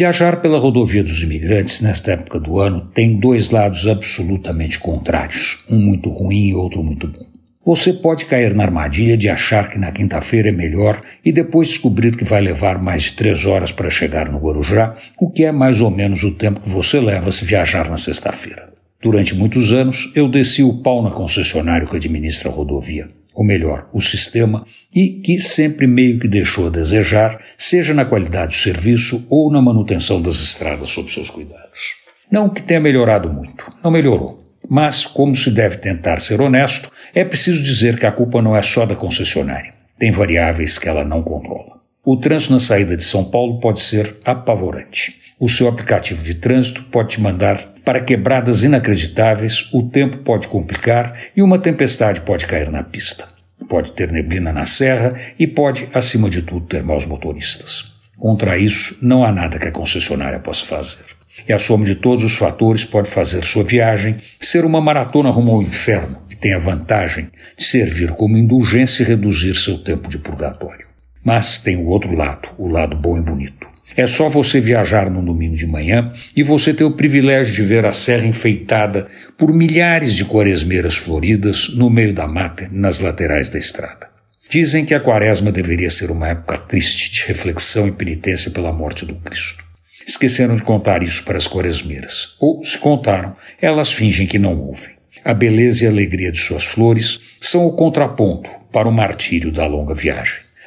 Viajar pela rodovia dos imigrantes nesta época do ano tem dois lados absolutamente contrários, um muito ruim e outro muito bom. Você pode cair na armadilha de achar que na quinta-feira é melhor e depois descobrir que vai levar mais de três horas para chegar no Guarujá, o que é mais ou menos o tempo que você leva se viajar na sexta-feira. Durante muitos anos, eu desci o pau na concessionária que administra a rodovia ou melhor, o sistema, e que sempre meio que deixou a desejar, seja na qualidade do serviço ou na manutenção das estradas sob seus cuidados. Não que tenha melhorado muito, não melhorou. Mas, como se deve tentar ser honesto, é preciso dizer que a culpa não é só da concessionária. Tem variáveis que ela não controla. O trânsito na saída de São Paulo pode ser apavorante. O seu aplicativo de trânsito pode te mandar para quebradas inacreditáveis, o tempo pode complicar e uma tempestade pode cair na pista. Pode ter neblina na serra e pode, acima de tudo, ter maus motoristas. Contra isso, não há nada que a concessionária possa fazer. E a soma de todos os fatores pode fazer sua viagem ser uma maratona rumo ao inferno, que tem a vantagem de servir como indulgência e reduzir seu tempo de purgatório. Mas tem o outro lado, o lado bom e bonito. É só você viajar num domingo de manhã e você ter o privilégio de ver a serra enfeitada por milhares de quaresmeiras floridas no meio da mata, nas laterais da estrada. Dizem que a quaresma deveria ser uma época triste de reflexão e penitência pela morte do Cristo. Esqueceram de contar isso para as quaresmeiras, ou, se contaram, elas fingem que não ouvem. A beleza e a alegria de suas flores são o contraponto para o martírio da longa viagem.